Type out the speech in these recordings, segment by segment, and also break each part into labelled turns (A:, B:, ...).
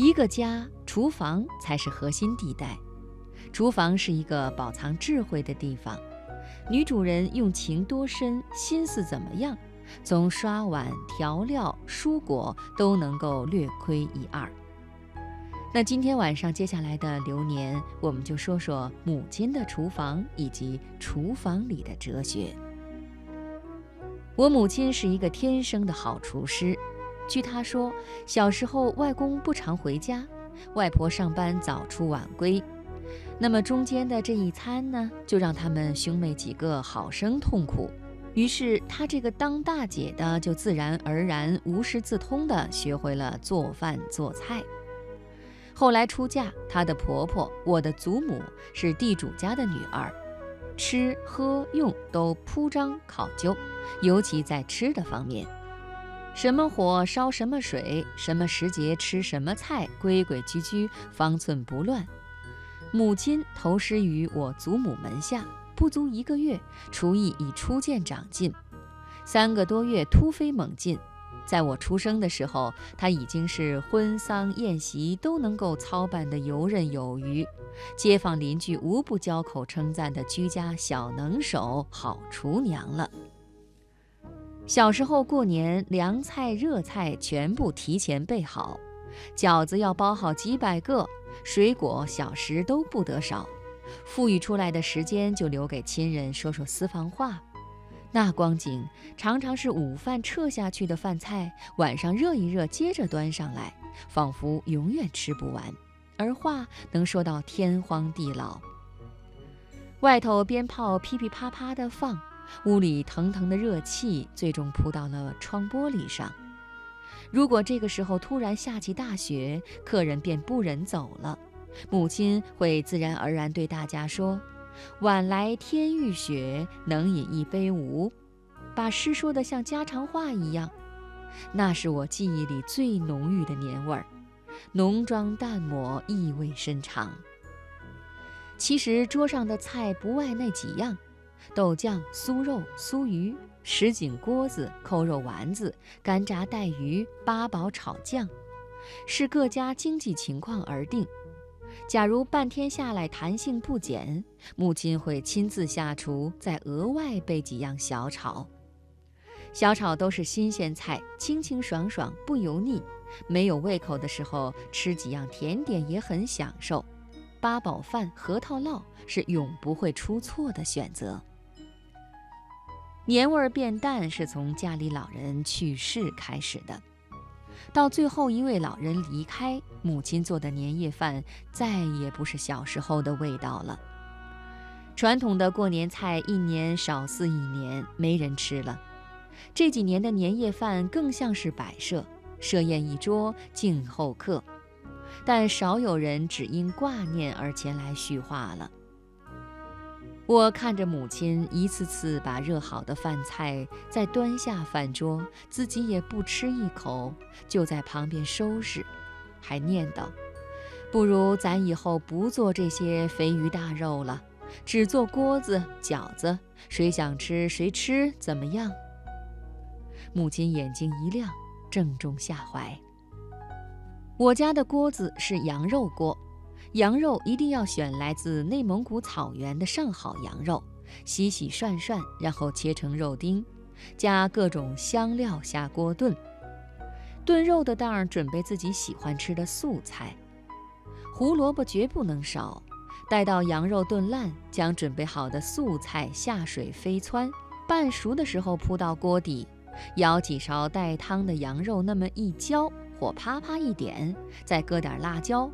A: 一个家，厨房才是核心地带。厨房是一个宝藏智慧的地方。女主人用情多深，心思怎么样，从刷碗、调料、蔬果都能够略窥一二。那今天晚上接下来的流年，我们就说说母亲的厨房以及厨房里的哲学。我母亲是一个天生的好厨师。据她说，小时候外公不常回家，外婆上班早出晚归，那么中间的这一餐呢，就让他们兄妹几个好生痛苦。于是她这个当大姐的，就自然而然、无师自通地学会了做饭做菜。后来出嫁，她的婆婆，我的祖母是地主家的女儿。吃喝用都铺张考究，尤其在吃的方面，什么火烧什么水，什么时节吃什么菜，规规矩矩，方寸不乱。母亲投师于我祖母门下，不足一个月，厨艺已初见长进，三个多月突飞猛进。在我出生的时候，他已经是婚丧宴席都能够操办得游刃有余，街坊邻居无不交口称赞的居家小能手、好厨娘了。小时候过年，凉菜热菜全部提前备好，饺子要包好几百个，水果小食都不得少，富裕出来的时间就留给亲人说说私房话。那光景常常是午饭撤下去的饭菜，晚上热一热接着端上来，仿佛永远吃不完，而话能说到天荒地老。外头鞭炮噼噼啪啪地放，屋里腾腾的热气最终扑到了窗玻璃上。如果这个时候突然下起大雪，客人便不忍走了，母亲会自然而然对大家说。晚来天欲雪，能饮一杯无？把诗说得像家常话一样，那是我记忆里最浓郁的年味儿，浓妆淡抹，意味深长。其实桌上的菜不外那几样：豆酱、酥肉、酥鱼、什锦锅子、扣肉丸子、干炸带鱼、八宝炒酱，视各家经济情况而定。假如半天下来弹性不减，母亲会亲自下厨，再额外备几样小炒。小炒都是新鲜菜，清清爽爽，不油腻。没有胃口的时候，吃几样甜点也很享受。八宝饭、核桃烙是永不会出错的选择。年味儿变淡是从家里老人去世开始的。到最后一位老人离开，母亲做的年夜饭再也不是小时候的味道了。传统的过年菜一年少似一年，没人吃了。这几年的年夜饭更像是摆设，设宴一桌，敬候客，但少有人只因挂念而前来叙话了。我看着母亲一次次把热好的饭菜再端下饭桌，自己也不吃一口，就在旁边收拾，还念叨：“不如咱以后不做这些肥鱼大肉了，只做锅子、饺子，谁想吃谁吃，怎么样？”母亲眼睛一亮，正中下怀。我家的锅子是羊肉锅。羊肉一定要选来自内蒙古草原的上好羊肉，洗洗涮涮，然后切成肉丁，加各种香料下锅炖。炖肉的当儿准备自己喜欢吃的素菜，胡萝卜绝不能少。待到羊肉炖烂，将准备好的素菜下水飞汆，半熟的时候铺到锅底，舀几勺带汤的羊肉，那么一浇，火啪啪一点，再搁点辣椒。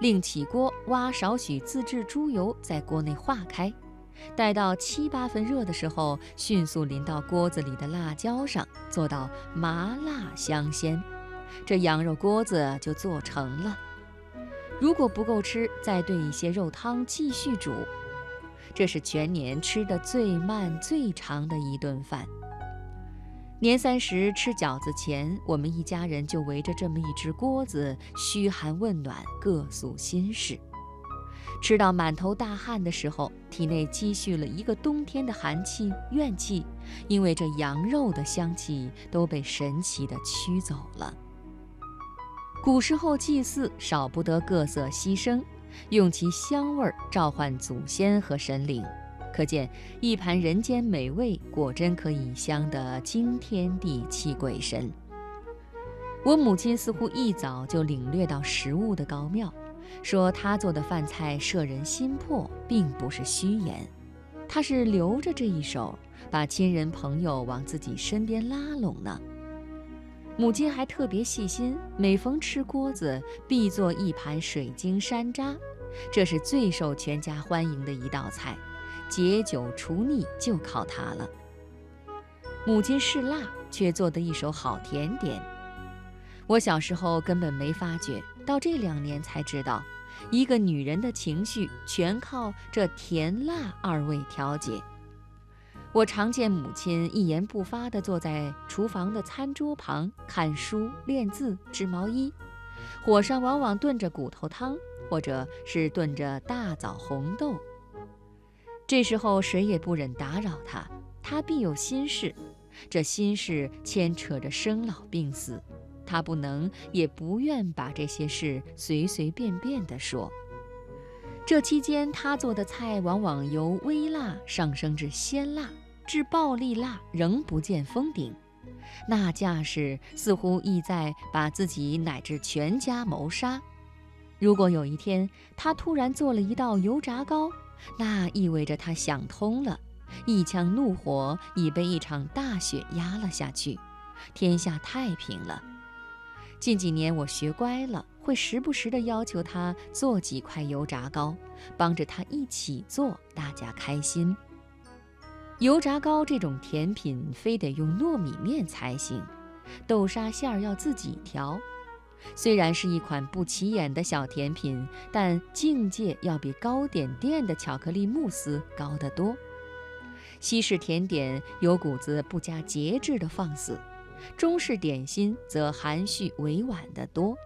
A: 另起锅，挖少许自制猪油，在锅内化开，待到七八分热的时候，迅速淋到锅子里的辣椒上，做到麻辣香鲜，这羊肉锅子就做成了。如果不够吃，再兑一些肉汤继续煮。这是全年吃的最慢最长的一顿饭。年三十吃饺子前，我们一家人就围着这么一只锅子，嘘寒问暖，各诉心事。吃到满头大汗的时候，体内积蓄了一个冬天的寒气、怨气，因为这羊肉的香气都被神奇的驱走了。古时候祭祀少不得各色牺牲，用其香味召唤祖先和神灵，可见一盘人间美味果真可以香得惊天地泣鬼神。我母亲似乎一早就领略到食物的高妙，说她做的饭菜摄人心魄，并不是虚言。她是留着这一手，把亲人朋友往自己身边拉拢呢。母亲还特别细心，每逢吃锅子，必做一盘水晶山楂，这是最受全家欢迎的一道菜，解酒除腻就靠它了。母亲是辣，却做的一手好甜点。我小时候根本没发觉，到这两年才知道，一个女人的情绪全靠这甜辣二味调节。我常见母亲一言不发地坐在厨房的餐桌旁看书、练字、织毛衣，火上往往炖着骨头汤，或者是炖着大枣红豆。这时候谁也不忍打扰他，他必有心事，这心事牵扯着生老病死。他不能也不愿把这些事随随便便地说。这期间，他做的菜往往由微辣上升至鲜辣，至暴力辣仍不见封顶，那架势似乎意在把自己乃至全家谋杀。如果有一天他突然做了一道油炸糕，那意味着他想通了，一腔怒火已被一场大雪压了下去，天下太平了。近几年我学乖了，会时不时地要求他做几块油炸糕，帮着他一起做，大家开心。油炸糕这种甜品非得用糯米面才行，豆沙馅儿要自己调。虽然是一款不起眼的小甜品，但境界要比糕点店的巧克力慕斯高得多。西式甜点有股子不加节制的放肆。中式点心则含蓄委婉得多。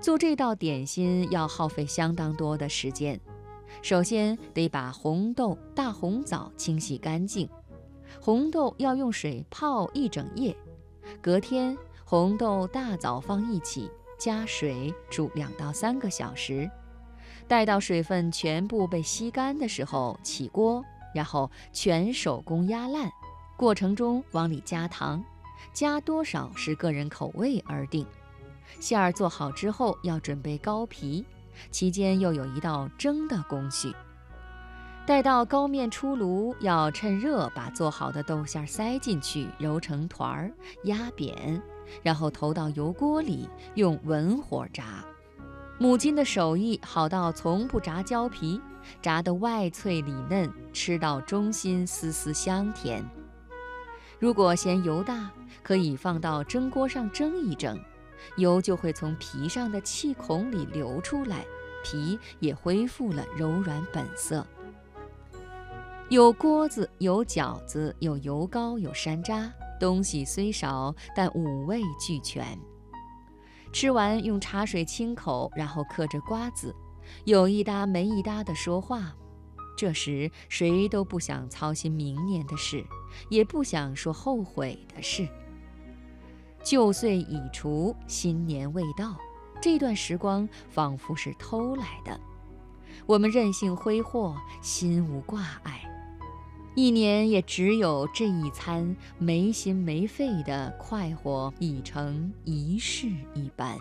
A: 做这道点心要耗费相当多的时间。首先得把红豆、大红枣清洗干净，红豆要用水泡一整夜。隔天，红豆、大枣放一起，加水煮两到三个小时。待到水分全部被吸干的时候，起锅，然后全手工压烂。过程中往里加糖。加多少是个人口味而定。馅儿做好之后，要准备糕皮，期间又有一道蒸的工序。待到糕面出炉，要趁热把做好的豆馅塞进去，揉成团儿，压扁，然后投到油锅里，用文火炸。母亲的手艺好到从不炸焦皮，炸得外脆里嫩，吃到中心丝丝香甜。如果嫌油大，可以放到蒸锅上蒸一蒸，油就会从皮上的气孔里流出来，皮也恢复了柔软本色。有锅子，有饺子，有油糕，有山楂，东西虽少，但五味俱全。吃完用茶水清口，然后嗑着瓜子，有一搭没一搭的说话。这时谁都不想操心明年的事，也不想说后悔的事。旧岁已除，新年未到，这段时光仿佛是偷来的。我们任性挥霍，心无挂碍，一年也只有这一餐没心没肺的快活，已成一世一般。